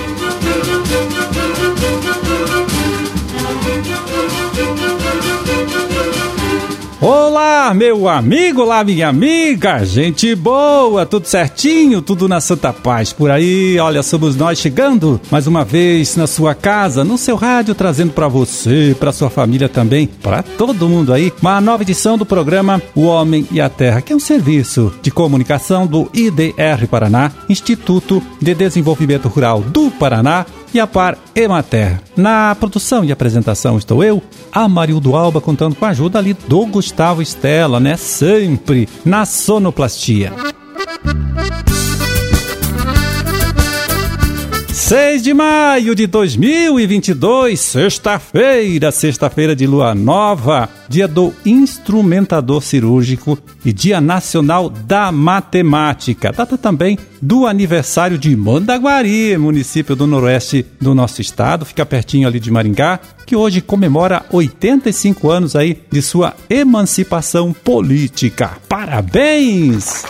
Thank you. Meu amigo, olá, minha amiga, gente boa, tudo certinho, tudo na santa paz por aí. Olha, somos nós chegando mais uma vez na sua casa, no seu rádio, trazendo para você, para sua família também, para todo mundo aí, uma nova edição do programa O Homem e a Terra, que é um serviço de comunicação do IDR Paraná, Instituto de Desenvolvimento Rural do Paraná e a Par Emater. Na produção e apresentação estou eu, Amarildo Alba, contando com a ajuda ali do Gustavo Estela, né? Sempre na sonoplastia. 6 de maio de 2022, sexta-feira, sexta-feira de lua nova, dia do instrumentador cirúrgico e dia nacional da matemática. Data também do aniversário de Mandaguari, município do noroeste do nosso estado, fica pertinho ali de Maringá, que hoje comemora 85 anos aí de sua emancipação política. Parabéns!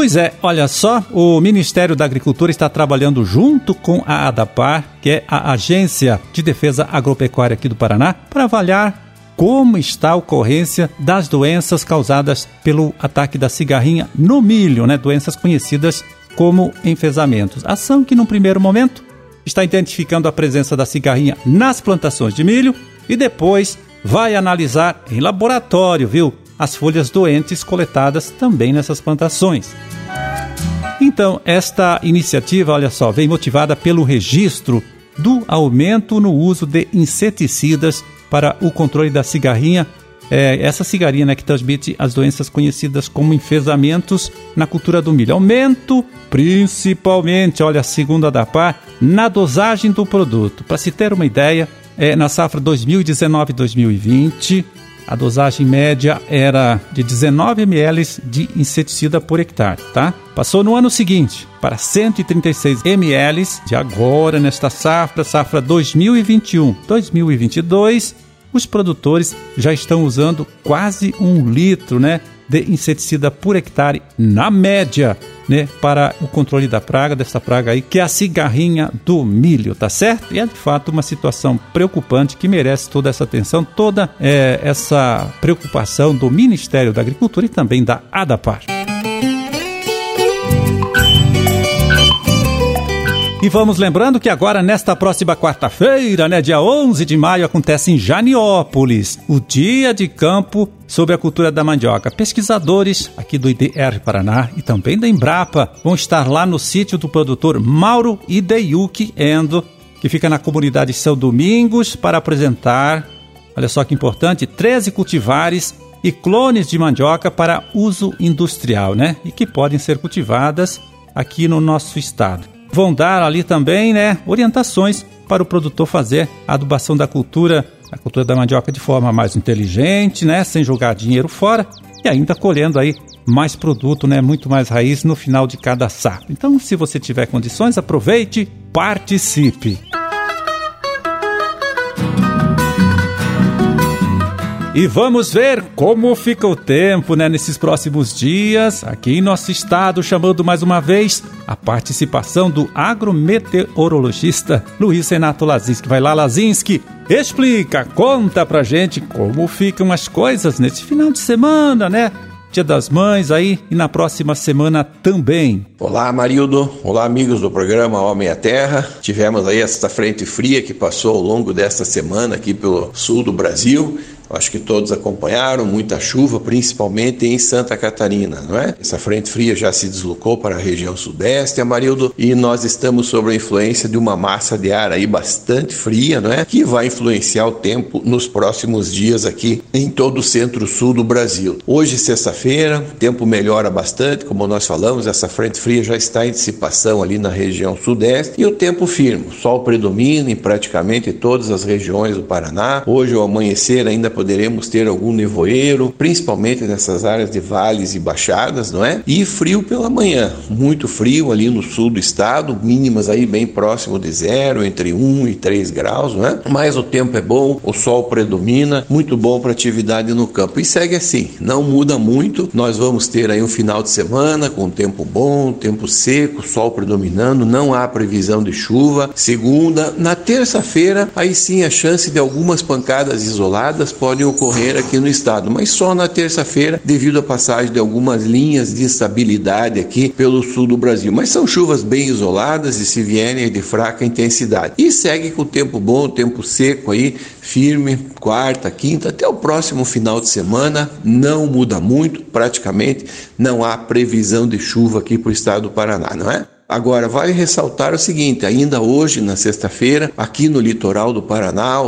Pois é, olha só, o Ministério da Agricultura está trabalhando junto com a ADAPAR, que é a Agência de Defesa Agropecuária aqui do Paraná, para avaliar como está a ocorrência das doenças causadas pelo ataque da cigarrinha no milho, né? Doenças conhecidas como enfesamentos. Ação que, num primeiro momento, está identificando a presença da cigarrinha nas plantações de milho e depois vai analisar em laboratório, viu? As folhas doentes coletadas também nessas plantações. Então, esta iniciativa, olha só, vem motivada pelo registro do aumento no uso de inseticidas para o controle da cigarrinha. É, essa cigarrinha né, que transmite as doenças conhecidas como enfesamentos na cultura do milho. Aumento, principalmente, olha, segundo a DAPAR, na dosagem do produto. Para se ter uma ideia, é, na safra 2019-2020, a dosagem média era de 19 ml de inseticida por hectare, tá? Passou no ano seguinte para 136 ml de agora nesta safra, safra 2021-2022, os produtores já estão usando quase um litro, né? de inseticida por hectare na média, né, para o controle da praga, dessa praga aí, que é a cigarrinha do milho, tá certo? E é de fato uma situação preocupante que merece toda essa atenção, toda é, essa preocupação do Ministério da Agricultura e também da ADAPAR. E vamos lembrando que agora, nesta próxima quarta-feira, né, dia 11 de maio, acontece em Janiópolis o Dia de Campo sobre a Cultura da Mandioca. Pesquisadores aqui do IDR Paraná e também da Embrapa vão estar lá no sítio do produtor Mauro Ideyuki Endo, que fica na comunidade São Domingos, para apresentar, olha só que importante, 13 cultivares e clones de mandioca para uso industrial, né? E que podem ser cultivadas aqui no nosso estado vão dar ali também, né, orientações para o produtor fazer a adubação da cultura, a cultura da mandioca de forma mais inteligente, né, sem jogar dinheiro fora e ainda colhendo aí mais produto, né, muito mais raiz no final de cada saco. Então, se você tiver condições, aproveite, participe. E vamos ver como fica o tempo né, nesses próximos dias aqui em nosso estado, chamando mais uma vez a participação do agrometeorologista Luiz Renato Lazinski. Vai lá, Lazinski, explica, conta pra gente como ficam as coisas nesse final de semana, né? Dia das Mães aí e na próxima semana também. Olá, Marildo. Olá, amigos do programa Homem à Terra. Tivemos aí esta frente fria que passou ao longo desta semana aqui pelo sul do Brasil acho que todos acompanharam, muita chuva, principalmente em Santa Catarina, não é? Essa frente fria já se deslocou para a região sudeste, Amarildo, e nós estamos sob a influência de uma massa de ar aí bastante fria, não é? Que vai influenciar o tempo nos próximos dias aqui em todo o centro-sul do Brasil. Hoje, sexta-feira, o tempo melhora bastante, como nós falamos, essa frente fria já está em dissipação ali na região sudeste e o tempo firme. O sol predomina em praticamente todas as regiões do Paraná. Hoje, ao amanhecer, ainda poderemos ter algum nevoeiro, principalmente nessas áreas de vales e baixadas, não é? E frio pela manhã, muito frio ali no sul do estado, mínimas aí bem próximo de zero, entre 1 e 3 graus, não é? Mas o tempo é bom, o sol predomina, muito bom para atividade no campo. E segue assim, não muda muito. Nós vamos ter aí um final de semana com tempo bom, tempo seco, sol predominando, não há previsão de chuva. Segunda, na terça-feira, aí sim a chance de algumas pancadas isoladas podem ocorrer aqui no estado, mas só na terça-feira, devido à passagem de algumas linhas de instabilidade aqui pelo sul do Brasil. Mas são chuvas bem isoladas e se vierem de fraca intensidade. E segue com o tempo bom, tempo seco aí, firme, quarta, quinta, até o próximo final de semana. Não muda muito, praticamente não há previsão de chuva aqui para o estado do Paraná, não é? Agora, vale ressaltar o seguinte: ainda hoje, na sexta-feira, aqui no litoral do Paraná,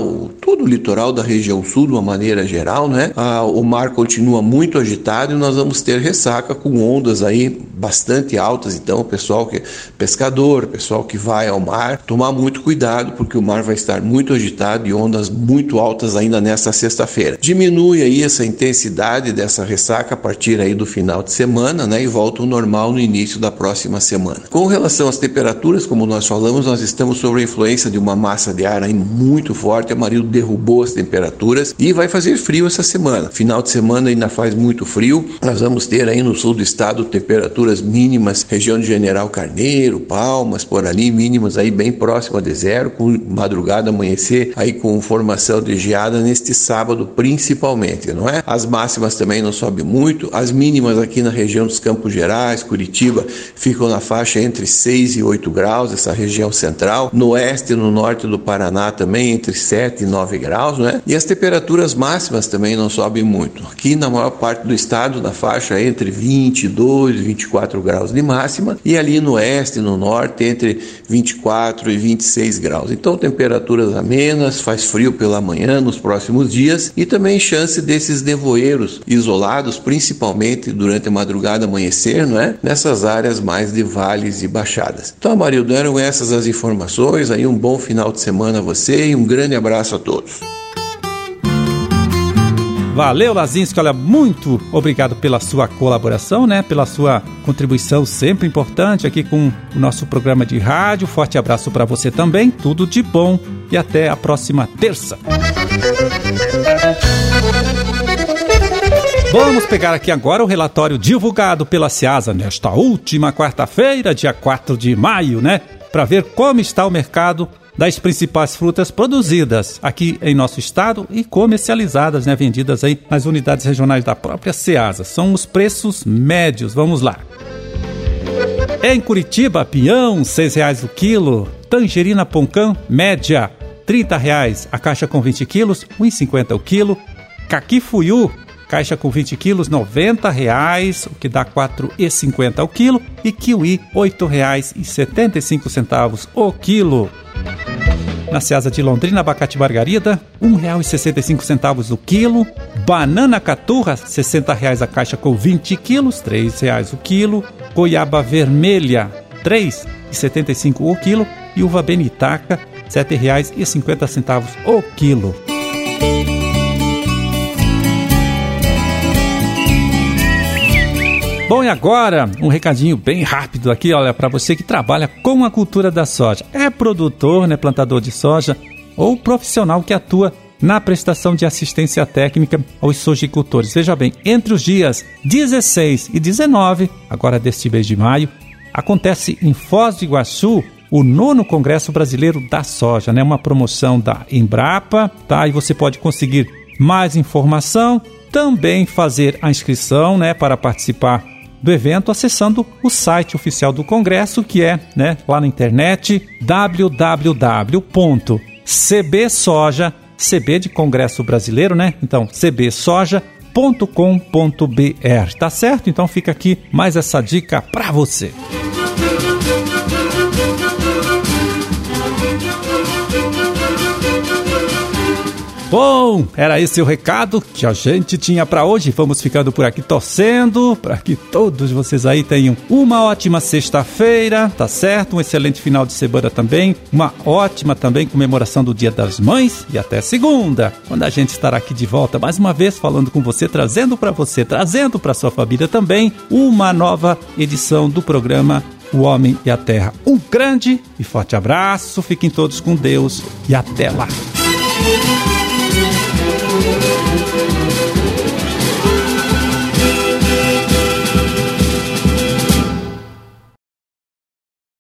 todo o litoral da região sul, de uma maneira geral, né? A, o mar continua muito agitado e nós vamos ter ressaca com ondas aí bastante altas. Então, pessoal que pescador, pessoal que vai ao mar, tomar muito cuidado porque o mar vai estar muito agitado e ondas muito altas ainda nesta sexta-feira. Diminui aí essa intensidade dessa ressaca a partir aí do final de semana, né? E volta ao normal no início da próxima semana. Com relação às temperaturas, como nós falamos, nós estamos sob a influência de uma massa de ar aí muito forte. A Marildo derrubou as temperaturas e vai fazer frio essa semana. Final de semana ainda faz muito frio. Nós vamos ter aí no sul do estado temperaturas mínimas, região de General Carneiro, Palmas, por ali, mínimas aí bem próxima de zero, com madrugada amanhecer aí com formação de geada neste sábado principalmente, não é? As máximas também não sobem muito, as mínimas aqui na região dos Campos Gerais, Curitiba, ficam na faixa entre entre 6 e 8 graus, essa região central. No oeste e no norte do Paraná também entre 7 e 9 graus, né? E as temperaturas máximas também não sobem muito. Aqui na maior parte do estado, na faixa entre 22 e 24 graus de máxima, e ali no oeste e no norte entre 24 e 26 graus. Então, temperaturas amenas, faz frio pela manhã nos próximos dias e também chance desses nevoeiros isolados, principalmente durante a madrugada amanhecer, não é? Nessas áreas mais de vales e baixadas. Então, Marildo, eram essas as informações. Aí um bom final de semana a você e um grande abraço a todos. Valeu, Lazinski. Olha, muito obrigado pela sua colaboração, né? Pela sua contribuição sempre importante aqui com o nosso programa de rádio. Forte abraço para você também. Tudo de bom e até a próxima terça. Vamos pegar aqui agora o relatório divulgado pela Ciasa nesta última quarta-feira, dia 4 de maio, né? Para ver como está o mercado das principais frutas produzidas aqui em nosso estado e comercializadas, né, vendidas aí nas unidades regionais da própria Ceasa. São os preços médios. Vamos lá. Em Curitiba, peão, R$ 6,00 o quilo. Tangerina Poncã, média, R$ 30,00 a caixa com 20 quilos, R$ 1,50 o quilo. Caquifuiu, Caixa com 20 quilos, R$ 90,00, o que dá R$ 4,50 ao quilo. E kiwi, R$ 8,75 o quilo. Na Ceasa de Londrina, abacate margarida, R$ 1,65 o quilo. Banana caturra, R$ 60,00 a caixa com 20 quilos, R$ 3,00 o quilo. Goiaba vermelha, R$ 3,75 o quilo. E uva benitaca, R$ 7,50 o quilo. Bom, e agora um recadinho bem rápido aqui, olha, para você que trabalha com a cultura da soja. É produtor, né, plantador de soja ou profissional que atua na prestação de assistência técnica aos sojicultores. Veja bem, entre os dias 16 e 19, agora deste mês de maio, acontece em Foz do Iguaçu o nono Congresso Brasileiro da Soja, né? Uma promoção da Embrapa, tá? E você pode conseguir mais informação, também fazer a inscrição, né, para participar do evento acessando o site oficial do Congresso, que é né, lá na internet www.cbsoja, CB de Congresso Brasileiro, né? Então, cbsoja.com.br, tá certo? Então fica aqui mais essa dica para você. Bom, era esse o recado que a gente tinha para hoje. Vamos ficando por aqui torcendo para que todos vocês aí tenham uma ótima sexta-feira, tá certo? Um excelente final de semana também, uma ótima também comemoração do Dia das Mães e até segunda, quando a gente estará aqui de volta mais uma vez falando com você, trazendo para você, trazendo para sua família também uma nova edição do programa o homem e a terra. Um grande e forte abraço, fiquem todos com Deus e até lá.